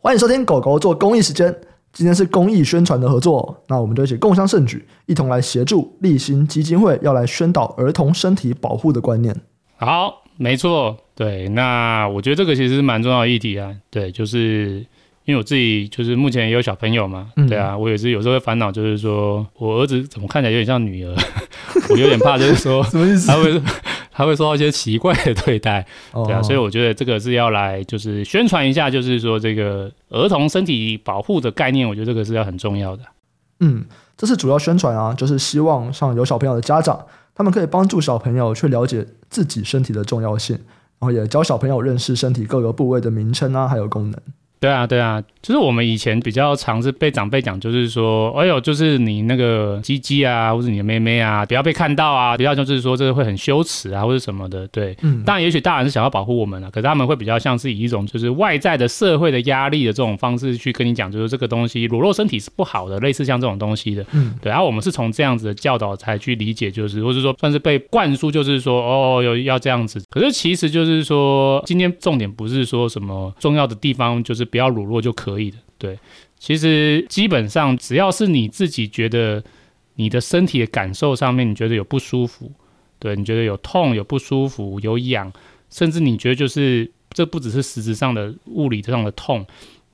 欢迎收听狗狗做公益时间。今天是公益宣传的合作，那我们就一起共襄盛举，一同来协助立新基金会要来宣导儿童身体保护的观念。好，没错，对，那我觉得这个其实是蛮重要的议题啊。对，就是因为我自己就是目前也有小朋友嘛，嗯、对啊，我也是有时候会烦恼，就是说我儿子怎么看起来有点像女儿，我有点怕，就是说 什么意思？他会。他会受到一些奇怪的对待，对啊，所以我觉得这个是要来就是宣传一下，就是说这个儿童身体保护的概念，我觉得这个是要很重要的。嗯，这是主要宣传啊，就是希望像有小朋友的家长，他们可以帮助小朋友去了解自己身体的重要性，然后也教小朋友认识身体各个部位的名称啊，还有功能。对啊，对啊，就是我们以前比较常是被长辈讲，就是说，哎呦，就是你那个鸡鸡啊，或者你的妹妹啊，不要被看到啊，不要就是说这个会很羞耻啊，或者什么的。对，嗯，当然，也许大人是想要保护我们了，可是他们会比较像是以一种就是外在的社会的压力的这种方式去跟你讲，就是这个东西裸露身体是不好的，类似像这种东西的。嗯，对，然后我们是从这样子的教导才去理解，就是或者说算是被灌输，就是说哦，有要这样子。可是其实就是说，今天重点不是说什么重要的地方，就是。不要裸露就可以了。对，其实基本上只要是你自己觉得你的身体的感受上面，你觉得有不舒服，对，你觉得有痛、有不舒服、有痒，甚至你觉得就是这不只是实质上的物理上的痛，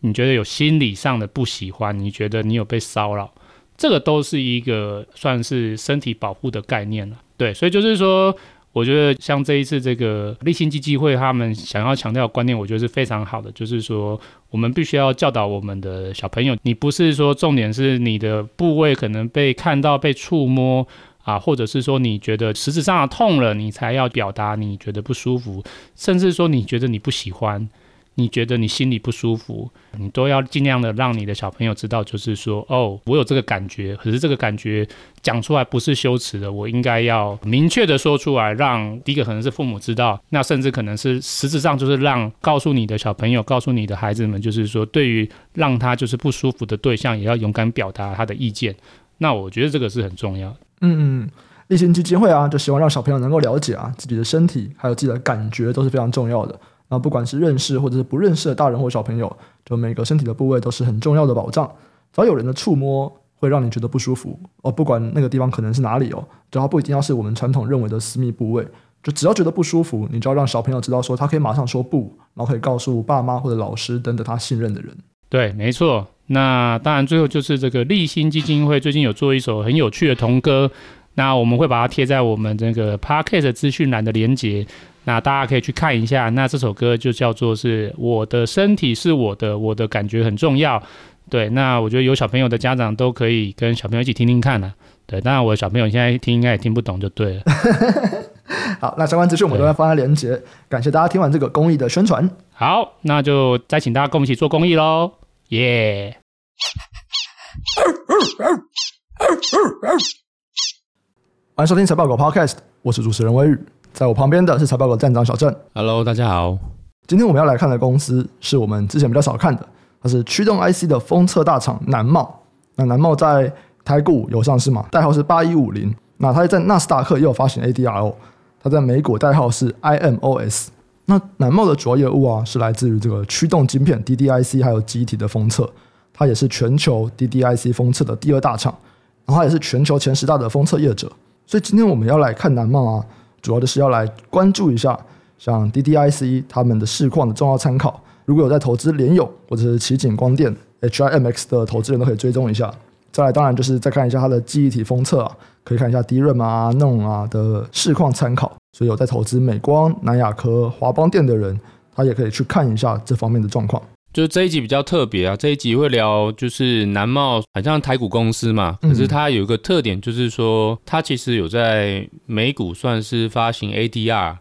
你觉得有心理上的不喜欢，你觉得你有被骚扰，这个都是一个算是身体保护的概念了。对，所以就是说。我觉得像这一次这个励馨基金会他们想要强调观念，我觉得是非常好的。就是说，我们必须要教导我们的小朋友，你不是说重点是你的部位可能被看到、被触摸啊，或者是说你觉得实质上的痛了，你才要表达你觉得不舒服，甚至说你觉得你不喜欢。你觉得你心里不舒服，你都要尽量的让你的小朋友知道，就是说，哦，我有这个感觉，可是这个感觉讲出来不是羞耻的，我应该要明确的说出来，让第一个可能是父母知道，那甚至可能是实质上就是让告诉你的小朋友，告诉你的孩子们，就是说，对于让他就是不舒服的对象，也要勇敢表达他的意见。那我觉得这个是很重要。嗯嗯，励馨基金会啊，就希望让小朋友能够了解啊，自己的身体还有自己的感觉都是非常重要的。那不管是认识或者是不认识的大人或小朋友，就每个身体的部位都是很重要的保障。只要有人的触摸会让你觉得不舒服哦，不管那个地方可能是哪里哦，只要不一定要是我们传统认为的私密部位，就只要觉得不舒服，你就要让小朋友知道说他可以马上说不，然后可以告诉爸妈或者老师等等他信任的人。对，没错。那当然最后就是这个励馨基金会最近有做一首很有趣的童歌，那我们会把它贴在我们这个 Podcast 资讯栏的连接。那大家可以去看一下，那这首歌就叫做是我的身体是我的，我的感觉很重要。对，那我觉得有小朋友的家长都可以跟小朋友一起听听看了。对，当然我的小朋友现在听应该也听不懂就对了。好，那相关资讯我们都会放在链接。感谢大家听完这个公益的宣传。好，那就再请大家跟我们一起做公益喽，耶、yeah！欢迎收听财报狗 Podcast，我是主持人威宇。在我旁边的是财报狗站长小郑。Hello，大家好。今天我们要来看的公司是我们之前比较少看的，它是驱动 IC 的封测大厂南茂。那南茂在台股有上市嘛？代号是八一五零。那它在纳斯达克也有发行 ADR，它在美股代号是 IMOS。那南茂的主要业务啊，是来自于这个驱动晶片 DDIC 还有记忆体的封测。它也是全球 DDIC 封测的第二大厂，然后它也是全球前十大的封测业者。所以今天我们要来看南茂啊。主要的是要来关注一下，像 DDIC 他们的市况的重要参考。如果有在投资联友或者是奇景光电 HIMX 的投资人都可以追踪一下。再来，当然就是再看一下它的记忆体封测啊，可以看一下 DRAM 啊、NOR 啊的市况参考。所以有在投资美光、南亚科、华邦电的人，他也可以去看一下这方面的状况。就是这一集比较特别啊，这一集会聊就是南茂，好像台股公司嘛，可是它有一个特点，就是说它其实有在美股算是发行 ADR，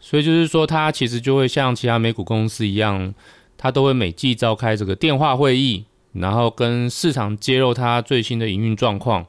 所以就是说它其实就会像其他美股公司一样，它都会每季召开这个电话会议，然后跟市场揭露它最新的营运状况。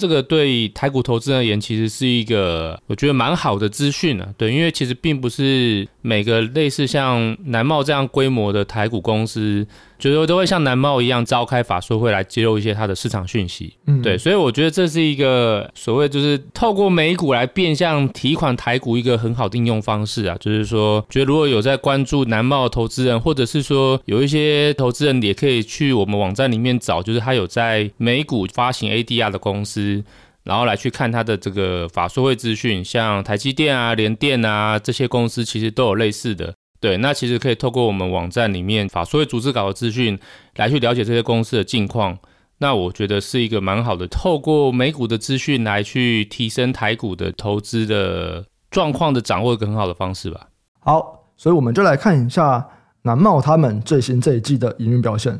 这个对台股投资而言，其实是一个我觉得蛮好的资讯啊。对，因为其实并不是每个类似像南茂这样规模的台股公司，觉得都会像南茂一样召开法说会来揭露一些它的市场讯息。嗯，对，所以我觉得这是一个所谓就是透过美股来变相提款台股一个很好的应用方式啊，就是说，觉得如果有在关注南茂的投资人，或者是说有一些投资人也可以去我们网站里面找，就是他有在美股发行 ADR 的公司。然后来去看它的这个法说会资讯，像台积电啊、联电啊这些公司，其实都有类似的。对，那其实可以透过我们网站里面法说会组织稿的资讯，来去了解这些公司的近况。那我觉得是一个蛮好的，透过美股的资讯来去提升台股的投资的状况的掌握，一个很好的方式吧。好，所以我们就来看一下南茂他们最新这一季的营运表现。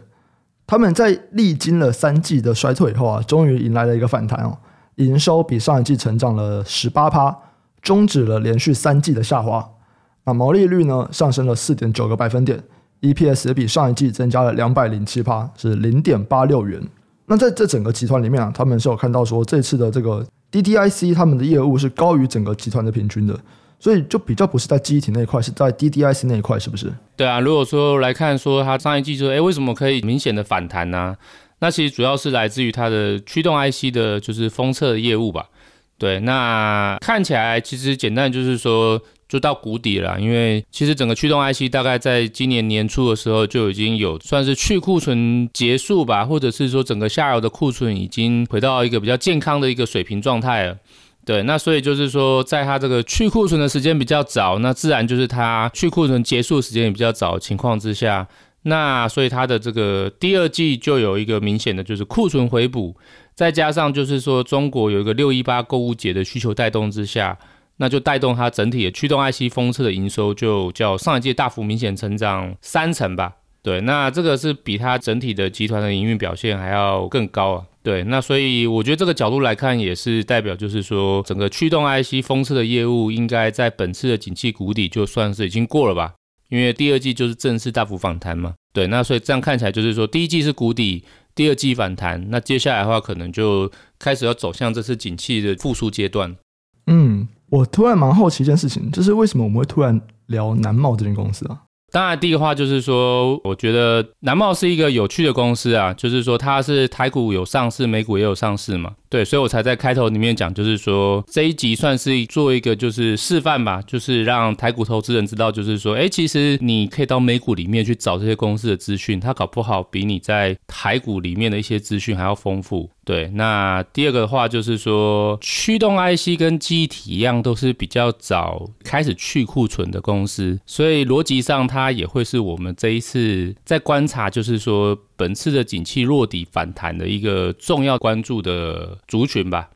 他们在历经了三季的衰退以后啊，终于迎来了一个反弹哦。营收比上一季成长了十八趴，终止了连续三季的下滑。那毛利率呢，上升了四点九个百分点，EPS 也比上一季增加了两百零七趴，是零点八六元。那在这整个集团里面啊，他们是有看到说，这次的这个 DDIC 他们的业务是高于整个集团的平均的，所以就比较不是在记忆体那一块，是在 DDIC 那一块，是不是？对啊，如果说来看说它上一季就哎，为什么可以明显的反弹呢？那其实主要是来自于它的驱动 IC 的，就是封测的业务吧。对，那看起来其实简单就是说，就到谷底了。因为其实整个驱动 IC 大概在今年年初的时候就已经有算是去库存结束吧，或者是说整个下游的库存已经回到一个比较健康的一个水平状态了。对，那所以就是说，在它这个去库存的时间比较早，那自然就是它去库存结束时间也比较早的情况之下。那所以它的这个第二季就有一个明显的就是库存回补，再加上就是说中国有一个六一八购物节的需求带动之下，那就带动它整体的驱动 IC 封测的营收就较上一季大幅明显成长三成吧。对，那这个是比它整体的集团的营运表现还要更高啊。对，那所以我觉得这个角度来看也是代表就是说整个驱动 IC 封测的业务应该在本次的景气谷底就算是已经过了吧。因为第二季就是正式大幅反弹嘛，对，那所以这样看起来就是说，第一季是谷底，第二季反弹，那接下来的话可能就开始要走向这次景气的复苏阶段。嗯，我突然蛮好奇一件事情，就是为什么我们会突然聊南茂这间公司啊？当然，第一个话就是说，我觉得南茂是一个有趣的公司啊，就是说它是台股有上市，美股也有上市嘛，对，所以我才在开头里面讲，就是说这一集算是做一个就是示范吧，就是让台股投资人知道，就是说，哎，其实你可以到美股里面去找这些公司的资讯，它搞不好比你在台股里面的一些资讯还要丰富。对，那第二个的话就是说，驱动 IC 跟机体一样，都是比较早开始去库存的公司，所以逻辑上它它也会是我们这一次在观察，就是说本次的景气落底反弹的一个重要关注的族群吧。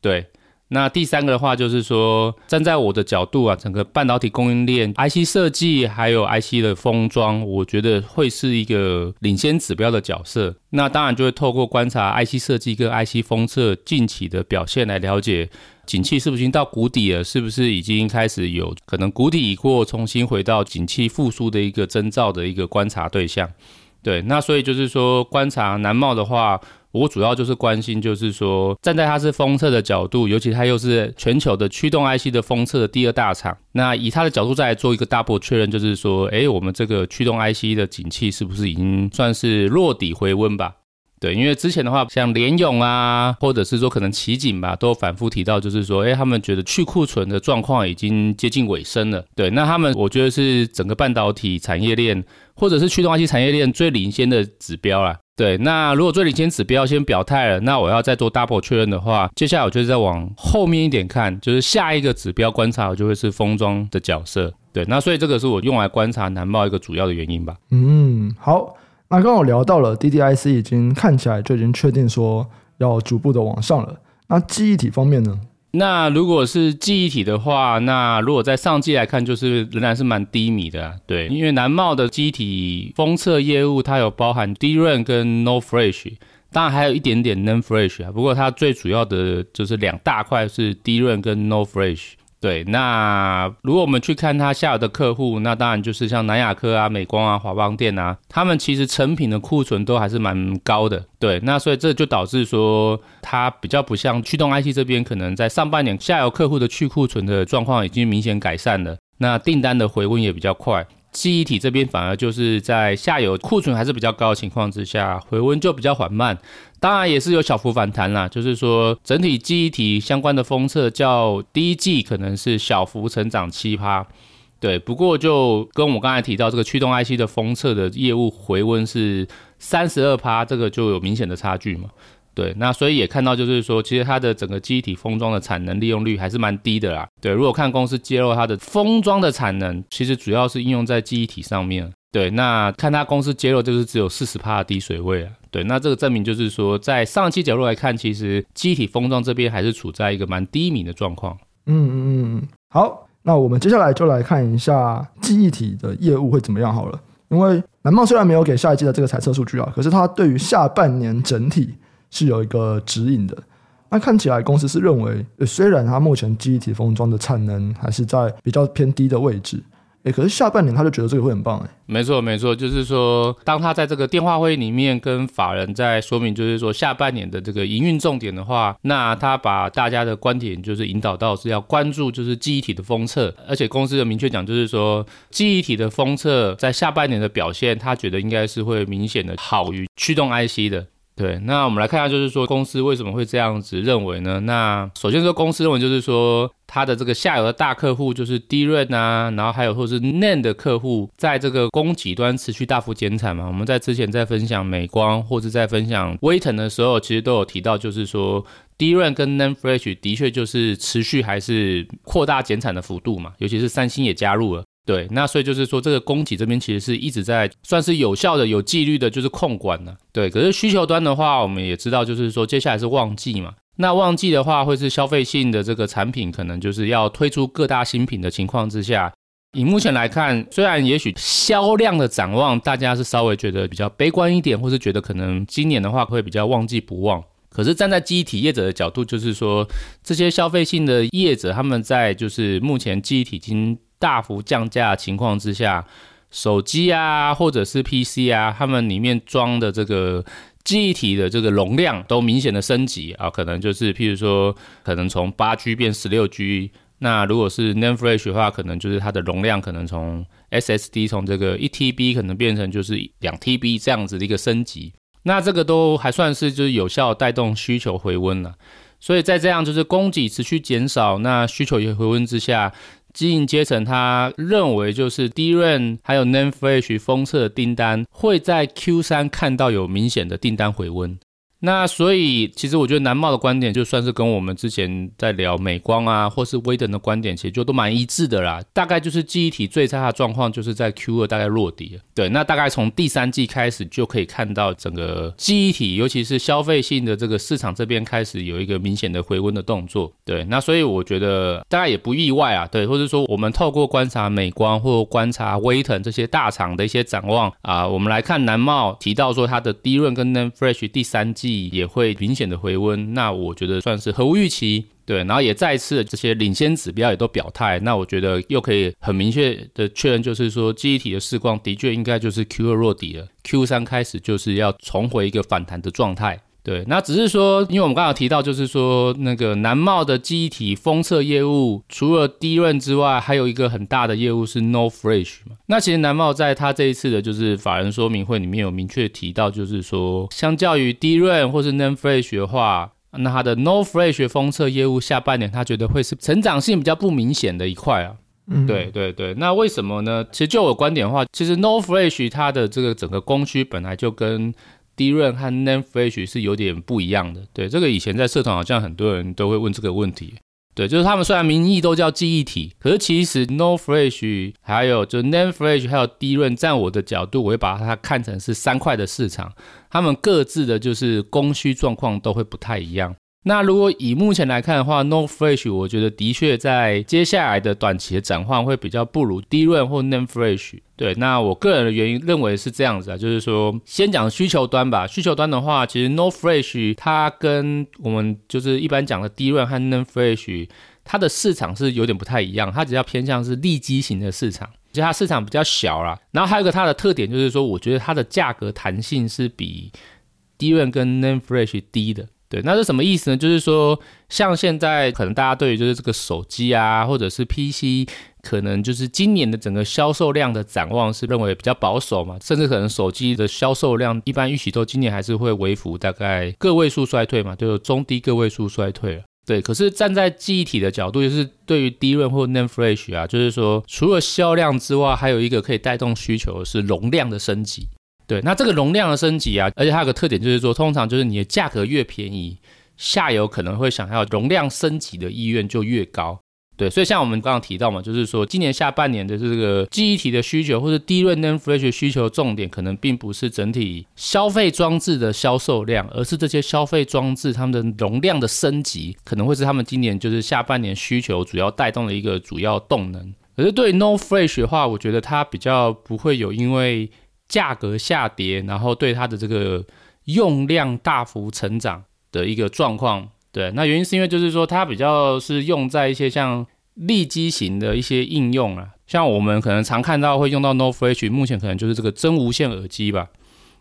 对。那第三个的话就是说，站在我的角度啊，整个半导体供应链、IC 设计还有 IC 的封装，我觉得会是一个领先指标的角色。那当然就会透过观察 IC 设计跟 IC 封测近期的表现来了解，景气是不是已经到谷底了，是不是已经开始有可能谷底已过，重新回到景气复苏的一个征兆的一个观察对象。对，那所以就是说，观察南茂的话。我主要就是关心，就是说，站在它是封测的角度，尤其它又是全球的驱动 IC 的封测的第二大厂，那以它的角度再来做一个 double 确认，就是说，哎，我们这个驱动 IC 的景气是不是已经算是落底回温吧？对，因为之前的话，像联咏啊，或者是说可能奇景吧，都反复提到，就是说，哎，他们觉得去库存的状况已经接近尾声了。对，那他们我觉得是整个半导体产业链，或者是驱动 IC 产业链最领先的指标啦。对，那如果最领先指标先表态了，那我要再做 double 确认的话，接下来我就是再往后面一点看，就是下一个指标观察，我就会是封装的角色。对，那所以这个是我用来观察南茂一个主要的原因吧。嗯，好，那刚刚我聊到了 DDIC 已经看起来就已经确定说要逐步的往上了，那记忆体方面呢？那如果是记忆体的话，那如果在上季来看，就是仍然是蛮低迷的啊，对，因为南茂的记忆体封测业务，它有包含低润跟 no fresh，当然还有一点点 non fresh 啊，不过它最主要的就是两大块是低润跟 no fresh。对，那如果我们去看它下游的客户，那当然就是像南亚科啊、美光啊、华邦电啊，他们其实成品的库存都还是蛮高的。对，那所以这就导致说，它比较不像驱动 IC 这边，可能在上半年下游客户的去库存的状况已经明显改善了，那订单的回温也比较快。记忆体这边反而就是在下游库存还是比较高的情况之下，回温就比较缓慢。当然也是有小幅反弹啦，就是说整体记忆体相关的封测较第一季可能是小幅成长七趴。对，不过就跟我刚才提到这个驱动 IC 的封测的业务回温是三十二趴，这个就有明显的差距嘛。对，那所以也看到就是说，其实它的整个记忆体封装的产能利用率还是蛮低的啦。对，如果看公司揭露它的封装的产能，其实主要是应用在记忆体上面。对，那看它公司揭露就是只有四十帕的低水位啊。对，那这个证明就是说，在上期角度来看，其实记忆体封装这边还是处在一个蛮低迷的状况。嗯嗯嗯，好。那我们接下来就来看一下记忆体的业务会怎么样好了。因为南茂虽然没有给下一季的这个财测数据啊，可是它对于下半年整体是有一个指引的。那看起来公司是认为，虽然它目前记忆体封装的产能还是在比较偏低的位置。哎，可是下半年他就觉得这个会很棒哎。没错，没错，就是说，当他在这个电话会议里面跟法人在说明，就是说下半年的这个营运重点的话，那他把大家的观点就是引导到是要关注就是记忆体的封测，而且公司的明确讲就是说，记忆体的封测在下半年的表现，他觉得应该是会明显的好于驱动 IC 的。对，那我们来看一下，就是说公司为什么会这样子认为呢？那首先说，公司认为就是说，它的这个下游的大客户就是 d r a 啊，然后还有或是 NAND 的客户，在这个供给端持续大幅减产嘛。我们在之前在分享美光或者在分享威腾的时候，其实都有提到，就是说 d r a 跟 NAND Flash 的确就是持续还是扩大减产的幅度嘛，尤其是三星也加入了。对，那所以就是说，这个供给这边其实是一直在算是有效的、有纪律的，就是控管了。对，可是需求端的话，我们也知道，就是说接下来是旺季嘛。那旺季的话，会是消费性的这个产品，可能就是要推出各大新品的情况之下。以目前来看，虽然也许销量的展望，大家是稍微觉得比较悲观一点，或是觉得可能今年的话会比较旺季不旺。可是站在记忆体业者的角度，就是说这些消费性的业者，他们在就是目前记忆体已经。大幅降价情况之下，手机啊，或者是 PC 啊，他们里面装的这个记忆体的这个容量都明显的升级啊，可能就是譬如说，可能从八 G 变十六 G，那如果是 NAND Flash 的话，可能就是它的容量可能从 SSD 从这个一 TB 可能变成就是两 TB 这样子的一个升级，那这个都还算是就是有效带动需求回温了，所以在这样就是供给持续减少，那需求也回温之下。经营阶层他认为，就是 d r a n 还有 name flash 封测的订单会在 Q 三看到有明显的订单回温。那所以，其实我觉得南茂的观点就算是跟我们之前在聊美光啊，或是威腾的观点，其实就都蛮一致的啦。大概就是记忆体最差的状况，就是在 Q 二大概落底了。对，那大概从第三季开始就可以看到整个记忆体，尤其是消费性的这个市场这边开始有一个明显的回温的动作。对，那所以我觉得大概也不意外啊。对，或者说我们透过观察美光或观察威腾这些大厂的一些展望啊，我们来看南茂提到说它的低润跟 NAND Flash 第三季。也会明显的回温，那我觉得算是合乎预期，对，然后也再次这些领先指标也都表态，那我觉得又可以很明确的确认，就是说记忆体的市况的确应该就是 Q 二落底了，Q 三开始就是要重回一个反弹的状态。对，那只是说，因为我们刚刚提到，就是说那个南茂的记忆体封测业务，除了 DRAM 之外，还有一个很大的业务是 NOR Flash 嘛。那其实南茂在他这一次的就是法人说明会里面有明确提到，就是说，相较于 DRAM 或是 No Fresh 的话，那他的 NOR Flash 封测业务下半年他觉得会是成长性比较不明显的一块啊。嗯，对对对。那为什么呢？其实就我观点的话，其实 NOR Flash 它的这个整个供需本来就跟低润和 NAND Flash 是有点不一样的，对，这个以前在社团好像很多人都会问这个问题，对，就是他们虽然名义都叫记忆体，可是其实 No Flash 还有就 NAND Flash 还有低润在我的角度，我会把它看成是三块的市场，他们各自的就是供需状况都会不太一样。那如果以目前来看的话，NOR Flash 我觉得的确在接下来的短期的展望会比较不如 DRAM 或 n a m e Fresh。对，那我个人的原因认为是这样子啊，就是说先讲需求端吧。需求端的话，其实 No Fresh 它跟我们就是一般讲的 DRAM 和 NAND Flash，它的市场是有点不太一样，它比较偏向是利基型的市场，其实它市场比较小啦。然后还有一个它的特点就是说，我觉得它的价格弹性是比 DRAM 跟 NAND Flash 低的。对，那是什么意思呢？就是说，像现在可能大家对于就是这个手机啊，或者是 PC，可能就是今年的整个销售量的展望是认为比较保守嘛，甚至可能手机的销售量一般预期都今年还是会微幅大概个位数衰退嘛，就是中低个位数衰退了。对，可是站在记忆体的角度，就是对于 DRAM 或 NAND Flash 啊，就是说除了销量之外，还有一个可以带动需求是容量的升级。对，那这个容量的升级啊，而且它有个特点就是说，通常就是你的价格越便宜，下游可能会想要容量升级的意愿就越高。对，所以像我们刚刚提到嘛，就是说今年下半年的这个记忆体的需求，或者 DRAM NAND Flash 需求重点，可能并不是整体消费装置的销售量，而是这些消费装置它们的容量的升级，可能会是他们今年就是下半年需求主要带动的一个主要动能。可是对 No Flash 的话，我觉得它比较不会有因为价格下跌，然后对它的这个用量大幅成长的一个状况。对，那原因是因为就是说它比较是用在一些像立机型的一些应用啊，像我们可能常看到会用到 NOR Flash，目前可能就是这个真无线耳机吧。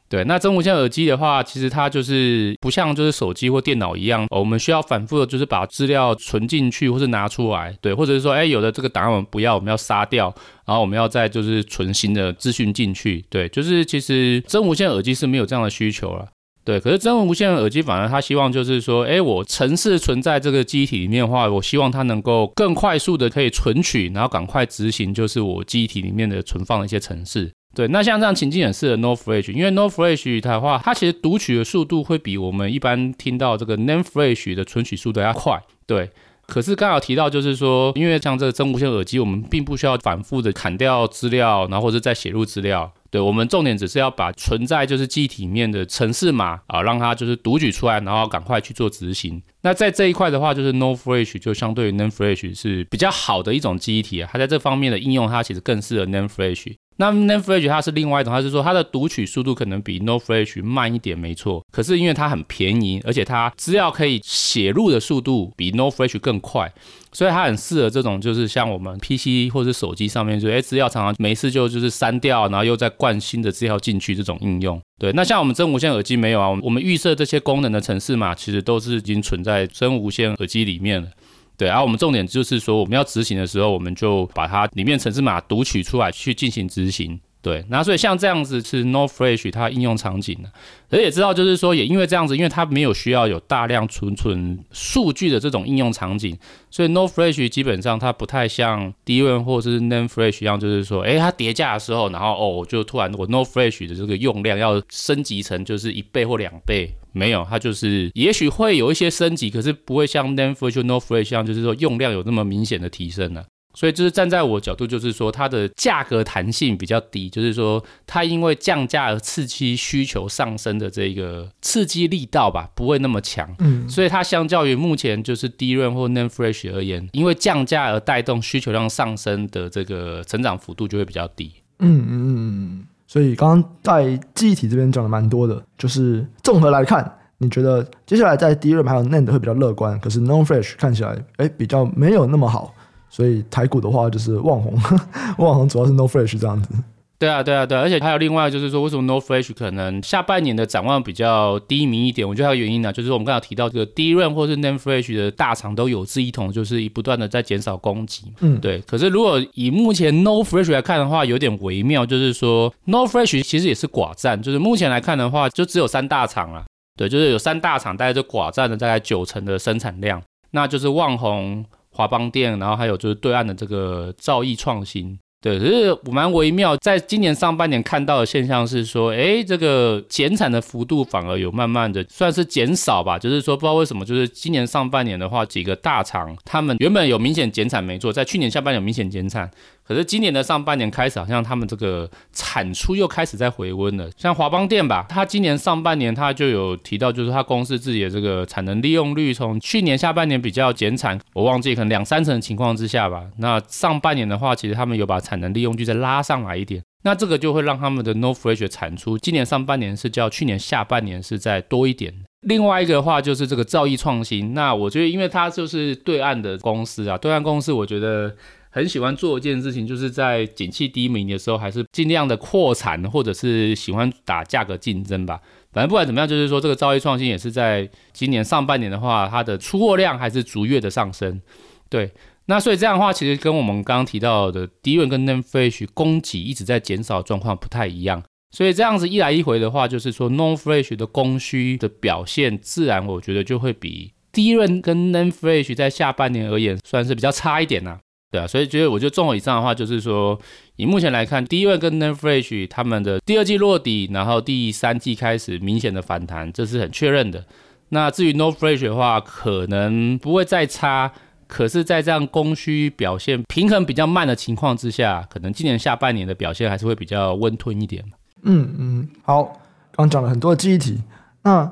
对，那真无线耳机的话，其实它就是不像就是手机或电脑一样，我们需要反复的就是把资料存进去或是拿出来，对，或者是说，哎，有的这个档案我们不要，我们要杀掉，然后我们要再就是存新的资讯进去，对，就是其实真无线耳机是没有这样的需求了。对，可是真无线耳机反而他希望就是说，哎，我程式存在这个机体里面的话，我希望它能够更快速的可以存取，然后赶快执行，就是我机体里面的存放的一些程式。对，那像这样情境很适合 No Flash，因为 No Flash 它的话，它其实读取的速度会比我们一般听到这个 Name Flash 的存取速度要快。对，可是刚好提到就是说，因为像这个真无线耳机，我们并不需要反复的砍掉资料，然后或者再写入资料。对，我们重点只是要把存在就是记忆体里面的程式码啊，让它就是读取出来，然后赶快去做执行。那在这一块的话，就是 No Flash 就相对于 Name Flash 是比较好的一种记忆体啊，它在这方面的应用，它其实更适合 Name Flash。那 NAND Flash 它是另外一种，它是说它的读取速度可能比 NOR Flash 慢一点，没错。可是因为它很便宜，而且它资料可以写入的速度比 NOR Flash 更快，所以它很适合这种就是像我们 PC 或者手机上面，就哎资料常常没事就就是删掉，然后又再灌新的资料进去这种应用。对，那像我们真无线耳机没有啊，我们预设这些功能的程式码其实都是已经存在真无线耳机里面了。对，然后我们重点就是说，我们要执行的时候，我们就把它里面城市码读取出来去进行执行。对，那所以像这样子是 No Flash 它应用场景的，而也知道就是说，也因为这样子，因为它没有需要有大量存储数据的这种应用场景，所以 No Flash 基本上它不太像 DRAM 或者是 NAND Flash 一样，就是说，哎，它叠加的时候，然后哦，就突然我 No Flash 的这个用量要升级成就是一倍或两倍，没有，它就是也许会有一些升级，可是不会像 NAND Flash、NOR Flash 一样，就是说用量有那么明显的提升呢、所以就是站在我角度，就是说它的价格弹性比较低，就是说它因为降价而刺激需求上升的这个刺激力道吧，不会那么强。嗯，所以它相较于目前就是 DRAM 或 NAND Fresh 而言，因为降价而带动需求量上升的这个成长幅度就会比较低。嗯嗯嗯嗯。所以刚刚在记忆体这边讲的蛮多的，就是综合来看，你觉得接下来在 DRAM 还有 NAND 会比较乐观，可是 NOR Flash 看起来哎比较没有那么好。所以台股的话就是旺宏，旺宏主要是 NOR Flash 这样子。对啊，对啊，对啊，而且还有另外就是说，为什么 NOR Flash 可能下半年的展望比较低迷一点？我觉得还有原因呢、啊，就是我们刚才提到这个 DRAM 或是 Name Fresh 的大厂都有志一同，就是不断的在减少供给。嗯，对。可是如果以目前 NOR Flash 来看的话，有点微妙，就是说 NOR Flash 其实也是寡占，就是目前来看的话，就只有三大厂了。对，就是有三大厂，大概就寡占了大概九成的生产量，那就是旺宏。华邦店，然后还有就是对岸的这个兆易创新。对，可是蛮微妙，在今年上半年看到的现象是说，哎，这个减产的幅度反而有慢慢的算是减少吧，就是说不知道为什么，就是今年上半年的话，几个大厂他们原本有明显减产没错，在去年下半年有明显减产，可是今年的上半年开始，好像他们这个产出又开始在回温了。像华邦电吧，它今年上半年它就有提到，就是它公司自己的这个产能利用率从去年下半年比较减产，我忘记可能两三成的情况之下吧，那上半年的话，其实他们有把产能利用率再拉上来一点，那这个就会让他们的 NOR Flash 产出今年上半年是较去年下半年是再多一点。另外一个的话就是这个兆易创新，那我觉得因为它就是对岸的公司啊，对岸公司我觉得很喜欢做一件事情，就是在景气低迷的时候，还是尽量的扩产，或者是喜欢打价格竞争吧。反正不管怎么样，就是说这个造业创新也是在今年上半年的话，它的出货量还是逐月的上升。对，那所以这样的话，其实跟我们刚刚提到的 DRAM 跟 NAND Flash 供给一直在减少状况不太一样。所以这样子一来一回的话，就是说 NOR Flash 的供需的表现，自然我觉得就会比 DRAM 跟 NAND Flash 在下半年而言，算是比较差一点呐、啊。对啊，所以觉得我觉得综合以上的话，就是说以目前来看第一位跟 NAND Flash 他们的第二季落底，然后第三季开始明显的反弹，这是很确认的。那至于 NOR Flash 的话，可能不会再差。可是，在这样供需表现平衡比较慢的情况之下，可能今年下半年的表现还是会比较温吞一点。嗯嗯，好，刚讲了很多的记忆体，那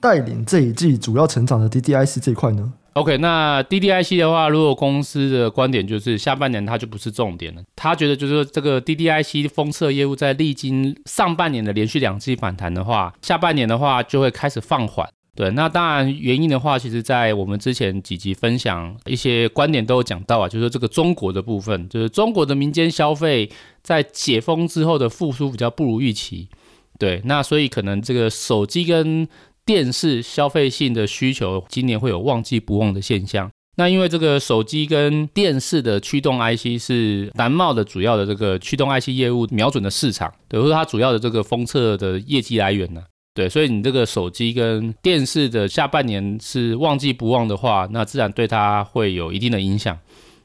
带领这一季主要成长的 DDIC 这一块呢？OK，那 DDIC 的话，如果公司的观点就是下半年它就不是重点了，他觉得就是说这个 DDIC 封测业务在历经上半年的连续两季反弹的话，下半年的话就会开始放缓。对，那当然原因的话，其实，在我们之前几集分享一些观点都有讲到啊，就是说这个中国的部分，就是中国的民间消费在解封之后的复苏比较不如预期。对，那所以可能这个手机跟电视消费性的需求今年会有旺季不旺的现象。那因为这个手机跟电视的驱动 IC 是南茂的主要的这个驱动 IC 业务瞄准的市场，对，或者它主要的这个封测的业绩来源呢。对，所以你这个手机跟电视的下半年是旺季不旺的话，那自然对它会有一定的影响。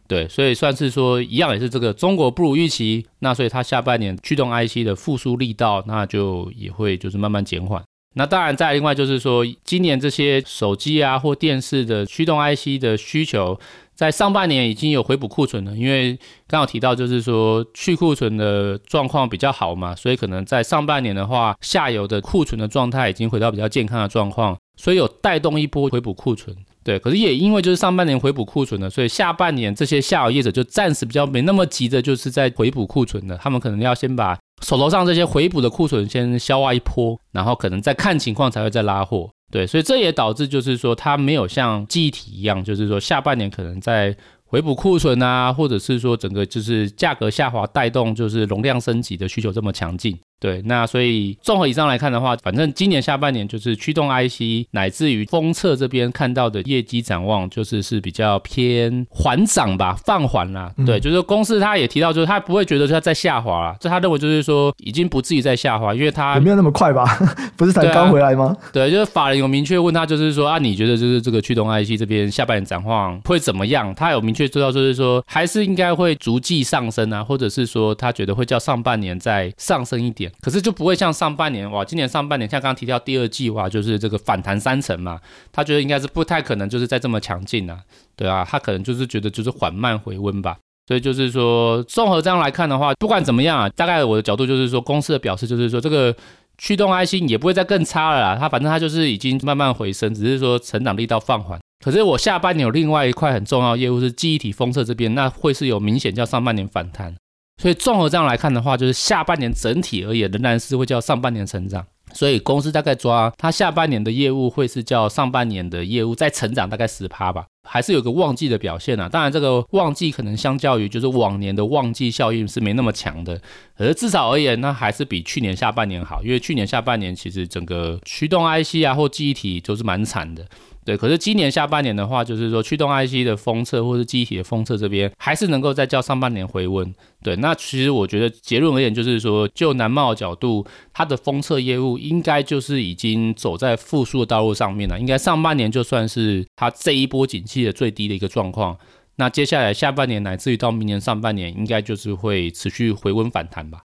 对，所以算是说一样，也是这个中国不如预期，那所以它下半年驱动 IC 的复苏力道，那就也会就是慢慢减缓。那当然，再另外就是说，今年这些手机啊或电视的驱动 IC 的需求。在上半年已经有回补库存了，因为刚好提到就是说去库存的状况比较好嘛，所以可能在上半年的话，下游的库存的状态已经回到比较健康的状况，所以有带动一波回补库存。对，可是也因为就是上半年回补库存了，所以下半年这些下游业者就暂时比较没那么急的，就是在回补库存的，他们可能要先把手头上这些回补的库存先消化一波，然后可能再看情况才会再拉货。对，所以这也导致就是说，它没有像记忆体一样，就是说下半年可能在回补库存啊，或者是说整个就是价格下滑带动就是容量升级的需求这么强劲。对，那所以综合以上来看的话，反正今年下半年就是驱动 IC 乃至于封测这边看到的业绩展望，就是是比较偏缓涨吧，放缓啦。嗯、对，就是公司他也提到，就是他不会觉得他在下滑啦，这他认为就是说已经不至于在下滑，因为他没有那么快吧？不是才刚回来吗？对，就是法人有明确问他，就是说啊，你觉得就是这个驱动 IC 这边下半年展望会怎么样？他有明确知道，就是说还是应该会逐季上升啊，或者是说他觉得会较上半年再上升一点。可是就不会像上半年哇，今年上半年像刚刚提到第二季哇，就是这个反弹三成嘛，他觉得应该是不太可能，就是再这么强劲啊，对啊，他可能就是觉得就是缓慢回温吧。所以就是说，综合这样来看的话，不管怎么样啊，大概我的角度就是说，公司的表示就是说，这个驱动 IC 也不会再更差了啦，它反正它就是已经慢慢回升，只是说成长力道放缓。可是我下半年有另外一块很重要业务是记忆体封测这边，那会是有明显较上半年反弹。所以综合这样来看的话，就是下半年整体而言仍然是会叫上半年成长。所以公司大概抓它下半年的业务会是叫上半年的业务再成长大概十趴吧，还是有个旺季的表现啊。当然这个旺季可能相较于就是往年的旺季效应是没那么强的，可是至少而言那还是比去年下半年好，因为去年下半年其实整个驱动 IC 啊或记忆体都是蛮惨的。对，可是今年下半年的话，就是说驱动 IC 的封测或是记忆体的封测这边，还是能够再较上半年回温。对，那其实我觉得结论而言，就是说就南茂的角度，它的封测业务应该就是已经走在复苏的道路上面了。应该上半年就算是它这一波景气的最低的一个状况。那接下来下半年乃至于到明年上半年，应该就是会持续回温反弹吧。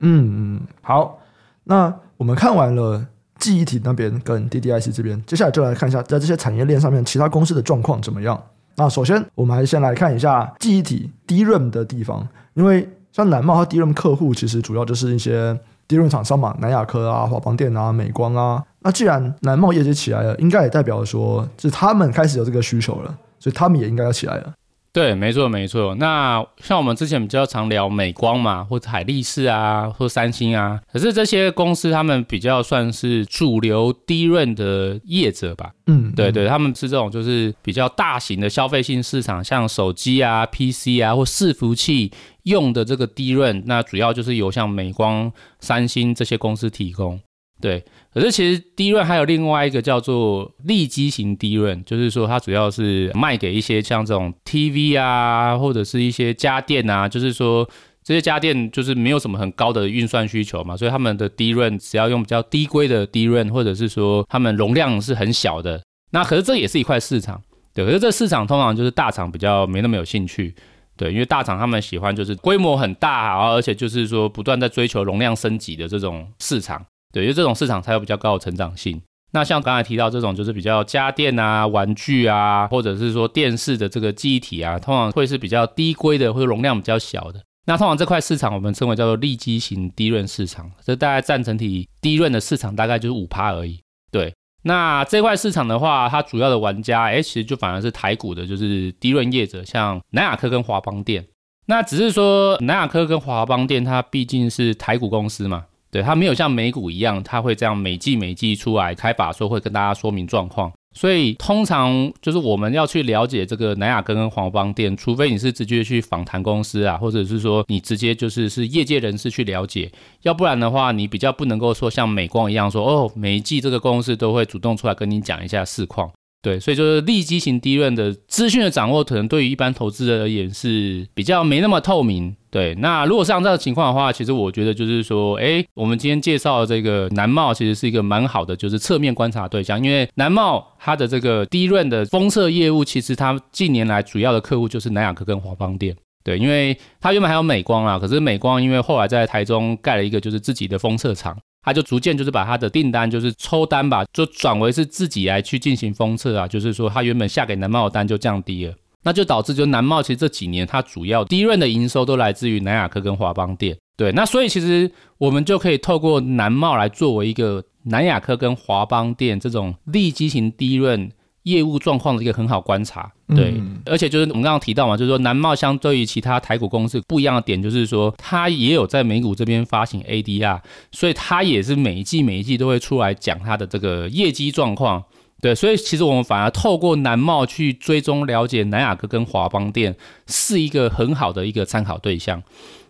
嗯嗯，好，那我们看完了。记忆体那边跟 DDIC 这边，接下来就来看一下在这些产业链上面其他公司的状况怎么样。那首先，我们还是先来看一下记忆体 DRAM 的地方，因为像南茂和 DRAM 客户其实主要就是一些 DRAM 厂商嘛，南亚科啊、华邦电啊、美光啊。那既然南茂业绩起来了，应该也代表说，就是他们开始有这个需求了，所以他们也应该要起来了。对，没错没错。那像我们之前比较常聊美光嘛，或者海力士啊，或三星啊，可是这些公司他们比较算是主流低润的业者吧。嗯，对对，他们是这种就是比较大型的消费性市场，像手机啊、PC 啊或伺服器用的这个低润，那主要就是由像美光、三星这些公司提供。对，可是其实低润还有另外一个叫做利基型低润，就是说它主要是卖给一些像这种 TV 啊，或者是一些家电啊，就是说这些家电就是没有什么很高的运算需求嘛，所以他们的低润只要用比较低规的低润，或者是说他们容量是很小的，那可是这也是一块市场，对，可是这市场通常就是大厂比较没那么有兴趣，对，因为大厂他们喜欢就是规模很大，然后而且就是说不断在追求容量升级的这种市场。对，因为这种市场才有比较高的成长性。那像刚才提到这种，就是比较家电啊、玩具啊，或者是说电视的这个记忆体啊，通常会是比较低规的，或者容量比较小的。那通常这块市场我们称为叫做利基型低润市场，这大概占整体低润的市场大概就是五趴而已。对，那这块市场的话，它主要的玩家，哎，其实就反而是台股的，就是低润业者，像南亚科跟华邦电。那只是说南亚科跟华邦电，它毕竟是台股公司嘛。对，它没有像美股一样，它会这样每季每季出来开法说会跟大家说明状况，所以通常就是我们要去了解这个南亚根跟黄邦店，除非你是直接去访谈公司啊，或者是说你直接就是是业界人士去了解，要不然的话，你比较不能够说像美光一样说哦，每一季这个公司都会主动出来跟你讲一下市况。对，所以就是利基型低润的资讯的掌握，可能对于一般投资人而言是比较没那么透明。对，那如果是这样的情况的话，其实我觉得就是说，哎，我们今天介绍的这个南茂，其实是一个蛮好的，就是侧面观察对象。因为南茂它的这个低润的封测业务，其实它近年来主要的客户就是南亚科跟华邦电。对，因为它原本还有美光啦，可是美光因为后来在台中盖了一个就是自己的封测厂。他就逐渐就是把他的订单就是抽单吧，就转为是自己来去进行封测啊，就是说他原本下给南茂的单就降低了，那就导致就南茂其实这几年它主要第一润的营收都来自于南亚科跟华邦电，对，那所以其实我们就可以透过南茂来作为一个南亚科跟华邦电这种利基型低润。业务状况的一个很好观察，对，嗯、而且就是我们刚刚提到嘛，就是说南茂相对于其他台股公司不一样的点，就是说它也有在美股这边发行 ADR，所以它也是每一季每一季都会出来讲它的这个业绩状况，对，所以其实我们反而透过南茂去追踪了解南亚哥跟华邦店是一个很好的一个参考对象。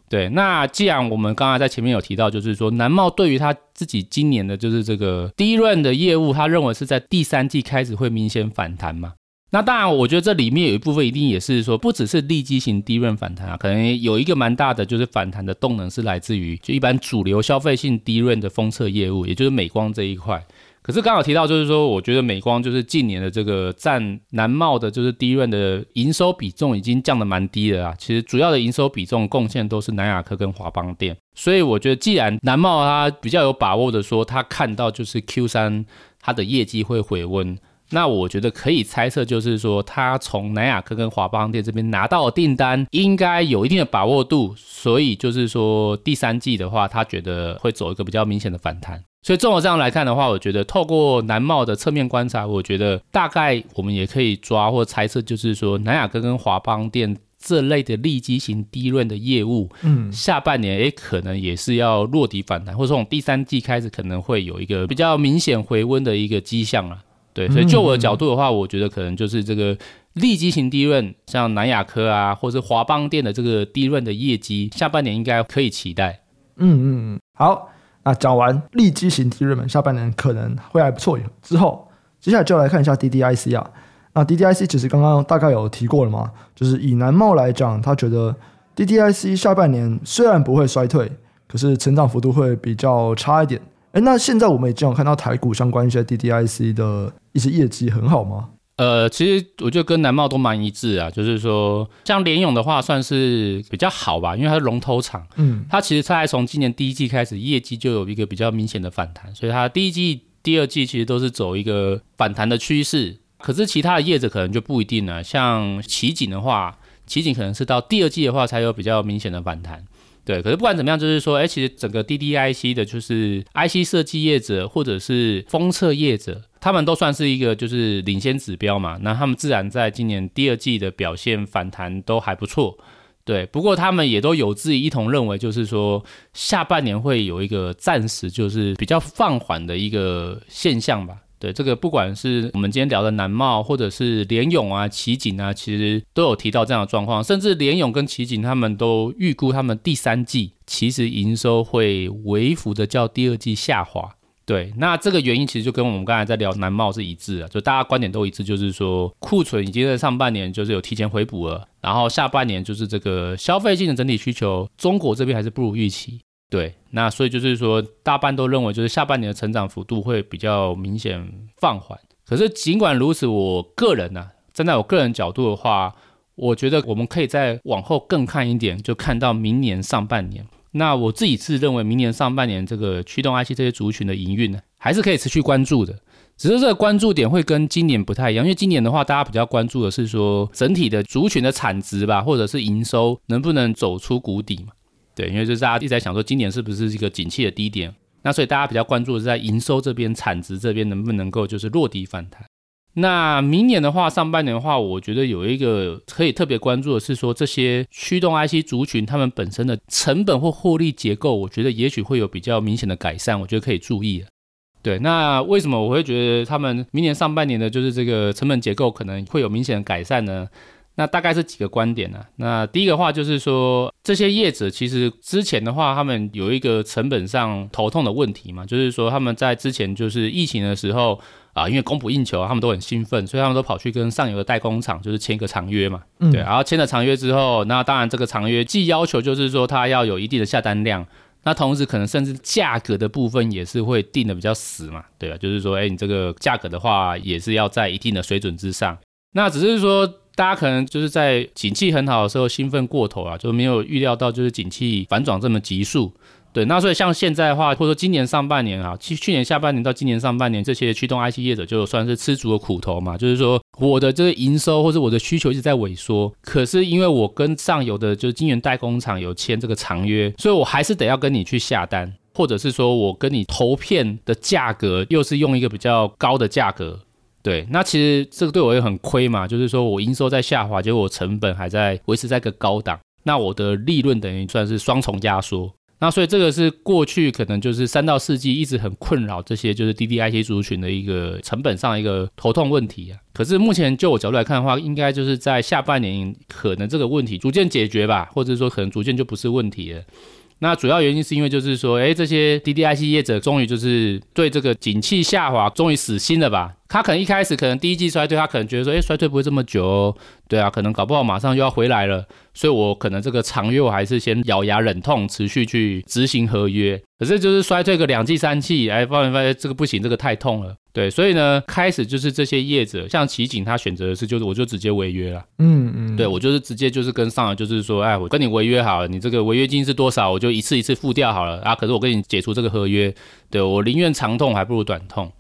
对，那既然我们刚才在前面有提到，就是说南茂对于他自己今年的就是这个低润的业务，他认为是在第三季开始会明显反弹嘛。那当然，我觉得这里面有一部分一定也是说，不只是利基型低润反弹啊，可能有一个蛮大的就是反弹的动能是来自于就一般主流消费性低润的封测业务，也就是美光这一块。可是刚好提到，就是说，我觉得美光就是近年的这个占南茂的，就是低润的营收比重已经降得蛮低了啊。其实主要的营收比重贡献都是南亚科跟华邦电，所以我觉得既然南茂它比较有把握的说，他看到就是 Q 三它的业绩会回温，那我觉得可以猜测就是说，他从南亚科跟华邦电这边拿到的订单应该有一定的把握度，所以就是说第三季的话，他觉得会走一个比较明显的反弹。所以综合这样来看的话，我觉得透过南茂的侧面观察，我觉得大概我们也可以抓或猜测，就是说南亚科跟华邦电这类的利基型低润的业务，嗯，下半年也可能也是要落底反弹，或者从第三季开始可能会有一个比较明显回温的一个迹象了。对，所以就我的角度的话，我觉得可能就是这个利基型低润，像南亚科啊，或是华邦电的这个低润的业绩，下半年应该可以期待。嗯嗯嗯，好。那讲完利基型低润们下半年可能会还不错，之后接下来就来看一下 DDIC 啊。那 DDIC 其实刚刚大概有提过了嘛，就是以南茂来讲，他觉得 DDIC 下半年虽然不会衰退，可是成长幅度会比较差一点。诶，那现在我们已经有看到台股相关一些 DDIC 的一些业绩很好吗？呃，其实我觉得跟南茂都蛮一致啊，就是说，像联咏的话算是比较好吧，因为它是龙头厂，嗯，它其实它从今年第一季开始业绩就有一个比较明显的反弹，所以它第一季、第二季其实都是走一个反弹的趋势。可是其他的业者可能就不一定了，像奇景的话，奇景可能是到第二季的话才有比较明显的反弹。对，可是不管怎么样，就是说，哎，其实整个 DDIC 的，就是 IC 设计业者或者是封测业者，他们都算是一个就是领先指标嘛。那他们自然在今年第二季的表现反弹都还不错。对，不过他们也都有自己一同认为，就是说下半年会有一个暂时就是比较放缓的一个现象吧。对，这个不管是我们今天聊的南茂，或者是联咏啊、奇景啊，其实都有提到这样的状况。甚至联咏跟奇景他们都预估他们第三季其实营收会微幅的较第二季下滑。对，那这个原因其实就跟我们刚才在聊南茂是一致的，就大家观点都一致，就是说库存已经在上半年就是有提前回补了，然后下半年就是这个消费性的整体需求，中国这边还是不如预期。对，那所以就是说大半都认为就是下半年的成长幅度会比较明显放缓。可是尽管如此，我个人呢、啊，站在我个人角度的话，我觉得我们可以再往后更看一点，就看到明年上半年。那我自己是认为，明年上半年这个驱动 IC 这些族群的营运呢，还是可以持续关注的。只是这个关注点会跟今年不太一样，因为今年的话，大家比较关注的是说整体的族群的产值吧，或者是营收能不能走出谷底嘛？对，因为就是大家一直在想说，今年是不是一个景气的低点？那所以大家比较关注的是在营收这边、产值这边能不能够就是落地反弹。那明年的话，上半年的话，我觉得有一个可以特别关注的是说，这些驱动 IC 族群他们本身的成本或获利结构，我觉得也许会有比较明显的改善，我觉得可以注意。对，那为什么我会觉得他们明年上半年的就是这个成本结构可能会有明显的改善呢？那大概是几个观点呢、啊？那第一个话就是说，这些业者其实之前的话，他们有一个成本上头痛的问题嘛，就是说他们在之前就是疫情的时候。啊，因为供不应求，他们都很兴奋，所以他们都跑去跟上游的代工厂就是签一个长约嘛，嗯、对，然后签了长约之后，那当然这个长约既要求就是说它要有一定的下单量，那同时可能甚至价格的部分也是会定的比较死嘛，对吧？就是说，哎，你这个价格的话也是要在一定的水准之上，那只是说大家可能就是在景气很好的时候兴奋过头啊，就没有预料到就是景气反转这么急速。对，那所以像现在的话，或者说今年上半年啊，去去年下半年到今年上半年，这些驱动 IC 业者就算是吃足了苦头嘛。就是说，我的这个营收或者我的需求一直在萎缩，可是因为我跟上游的就是晶圆代工厂有签这个长约，所以我还是得要跟你去下单，或者是说我跟你投片的价格又是用一个比较高的价格。对，那其实这个对我也很亏嘛，就是说我营收在下滑，结果我成本还在维持在一个高档，那我的利润等于算是双重压缩。那所以这个是过去可能就是三到四季一直很困扰这些就是 DDIC 族群的一个成本上一个头痛问题啊。可是目前就我角度来看的话，应该就是在下半年可能这个问题逐渐解决吧，或者说可能逐渐就不是问题了。那主要原因是因为就是说，哎，这些 DDIC 业者终于就是对这个景气下滑终于死心了吧？他可能一开始可能第一季衰退，他可能觉得说，哎，衰退不会这么久哦，对啊，可能搞不好马上又要回来了，所以我可能这个长约我还是先咬牙忍痛持续去执行合约。可是就是衰退个两季三季，哎，发现发现这个不行，这个太痛了，对，所以呢，开始就是这些业者，像奇景，他选择的是就是我就直接违约了，嗯嗯，对我就是直接就是跟上了就是说，哎，我跟你违约好了，你这个违约金是多少，我就一次一次付掉好了啊。可是我跟你解除这个合约，对我宁愿长痛还不如短痛。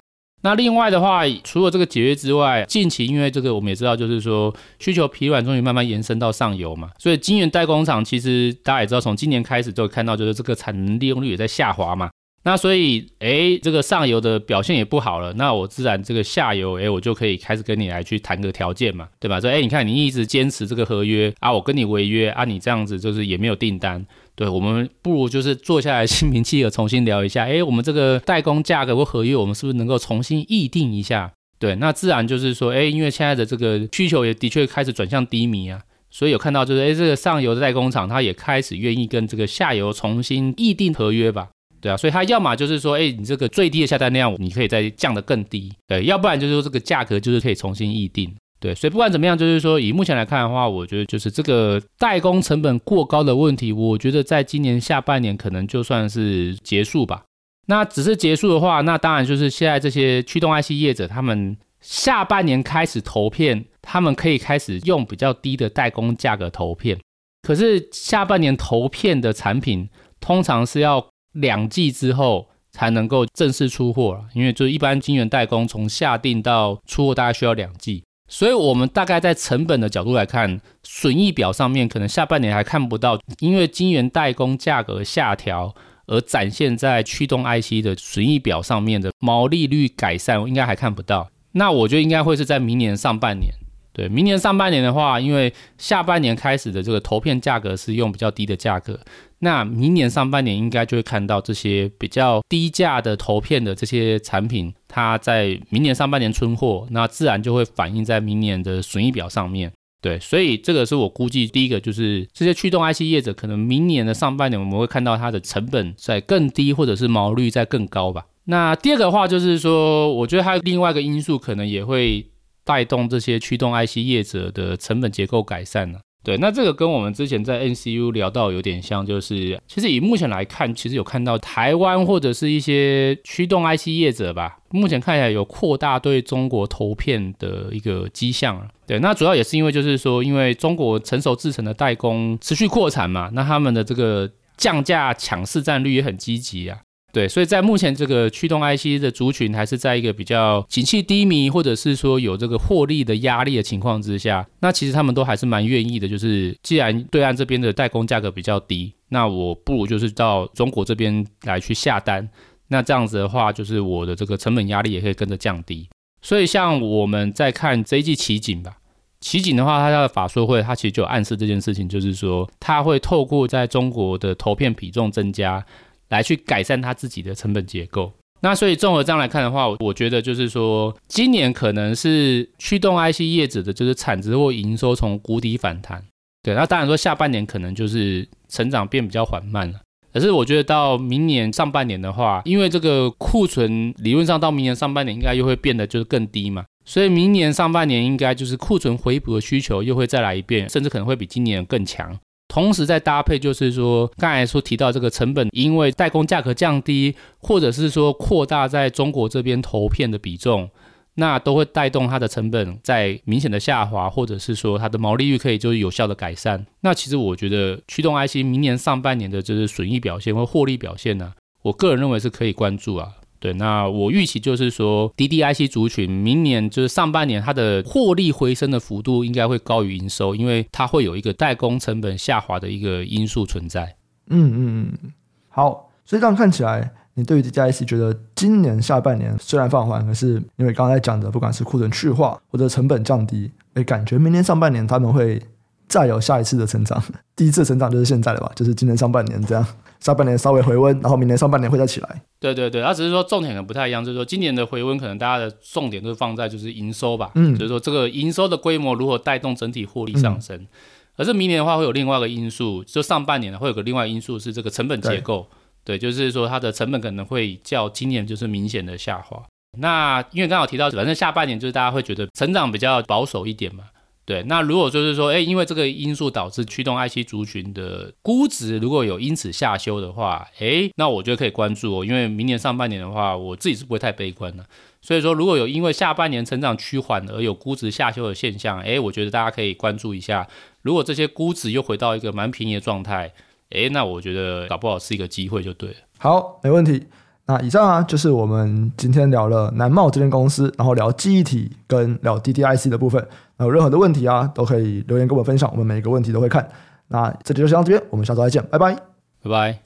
那另外的话，除了这个解约之外，近期因为这个我们也知道，就是说需求疲软，终于慢慢延伸到上游嘛，所以晶圆代工厂其实大家也知道，从今年开始就看到，就是这个产能利用率也在下滑嘛。那所以，哎，这个上游的表现也不好了，那我自然这个下游，哎，我就可以开始跟你来去谈个条件嘛，对吧？说，哎，你看你一直坚持这个合约啊，我跟你违约啊，你这样子就是也没有订单。对，我们不如就是坐下来心平气和重新聊一下，哎，我们这个代工价格或合约，我们是不是能够重新议定一下？对，那自然就是说，哎，因为现在的这个需求也的确开始转向低迷啊，所以有看到就是，哎，这个上游的代工厂它也开始愿意跟这个下游重新议定合约吧？对啊，所以它要么就是说，哎，你这个最低的下单量你可以再降得更低，对，要不然就是说这个价格就是可以重新议定。对，所以不管怎么样，就是说以目前来看的话，我觉得就是这个代工成本过高的问题，我觉得在今年下半年可能就算是结束吧。那只是结束的话，那当然就是现在这些驱动 IC 业者，他们下半年开始投片，他们可以开始用比较低的代工价格投片。可是下半年投片的产品，通常是要两季之后才能够正式出货了，因为就是一般晶圆代工从下定到出货大概需要两季。所以我们大概在成本的角度来看，损益表上面可能下半年还看不到，因为晶圆代工价格下调而展现在驱动 IC 的损益表上面的毛利率改善，应该还看不到。那我觉得应该会是在明年上半年。对，明年上半年的话，因为下半年开始的这个投片价格是用比较低的价格，那明年上半年应该就会看到这些比较低价的投片的这些产品，它在明年上半年出货，那自然就会反映在明年的损益表上面。对，所以这个是我估计第一个，就是这些驱动 IC 业者可能明年的上半年我们会看到它的成本在更低，或者是毛率在更高吧。那第二个的话就是说，我觉得还有另外一个因素可能也会。带动这些驱动 IC 业者的成本结构改善呢？对，那这个跟我们之前在 NCU 聊到有点像，就是其实以目前来看，其实有看到台湾或者是一些驱动 IC 业者吧，目前看起来有扩大对中国投片的一个迹象。对，那主要也是因为就是说，因为中国成熟制程的代工持续扩产嘛，那他们的这个降价抢市占率也很积极啊。对，所以在目前这个驱动 IC 的族群还是在一个比较景气低迷，或者是说有这个获利的压力的情况之下，那其实他们都还是蛮愿意的。就是既然对岸这边的代工价格比较低，那我不如就是到中国这边来去下单。那这样子的话，就是我的这个成本压力也可以跟着降低。所以像我们在看这一季奇景吧，奇景的话，它的法说会它其实就有暗示这件事情，就是说它会透过在中国的投片比重增加。来去改善它自己的成本结构。那所以综合这样来看的话，我觉得就是说，今年可能是驱动 IC 业者的就是产值或营收从谷底反弹。对，那当然说下半年可能就是成长变比较缓慢了。可是我觉得到明年上半年的话，因为这个库存理论上到明年上半年应该又会变得就是更低嘛，所以明年上半年应该就是库存回补的需求又会再来一遍，甚至可能会比今年更强。同时再搭配，就是说刚才说提到这个成本，因为代工价格降低，或者是说扩大在中国这边投片的比重，那都会带动它的成本在明显的下滑，或者是说它的毛利率可以就是有效的改善。那其实我觉得驱动 IC 明年上半年的就是损益表现或获利表现呢、我个人认为是可以关注啊。对，那我预期就是说，DDIC 族群明年就是上半年它的获利回升的幅度应该会高于营收，因为它会有一个代工成本下滑的一个因素存在。嗯嗯嗯，好，所以这样看起来，你对于 DDIC 觉得今年下半年虽然放缓，可是因为刚才讲的，不管是库存去化或者成本降低，诶，感觉明年上半年他们会再有下一次的成长。第一次成长就是现在了吧？就是今年上半年这样。下半年稍微回温，然后明年上半年会再起来。对对对，它只是说重点可能不太一样，就是说今年的回温可能大家的重点都是放在就是营收吧，嗯，就是说这个营收的规模如何带动整体获利上升。嗯、而是明年的话会有另外一个因素，就上半年呢会有个另外因素是这个成本结构，对，对，就是说它的成本可能会较今年就是明显的下滑。那因为刚好提到，反正下半年就是大家会觉得成长比较保守一点嘛。对，那如果就是说，哎，因为这个因素导致驱动 IC 族群的估值如果有因此下修的话，哎，那我觉得可以关注哦，因为明年上半年的话，我自己是不会太悲观的。所以说，如果有因为下半年成长趋缓而有估值下修的现象，哎，我觉得大家可以关注一下。如果这些估值又回到一个蛮便宜的状态，哎，那我觉得搞不好是一个机会就对了。好，没问题。那以上啊，就是我们今天聊了南茂这间公司，然后聊记忆体跟聊 DDIC 的部分。有任何的问题啊，都可以留言跟我们分享，我们每一个问题都会看。那这期就先到这边，我们下周再见，拜拜，拜拜。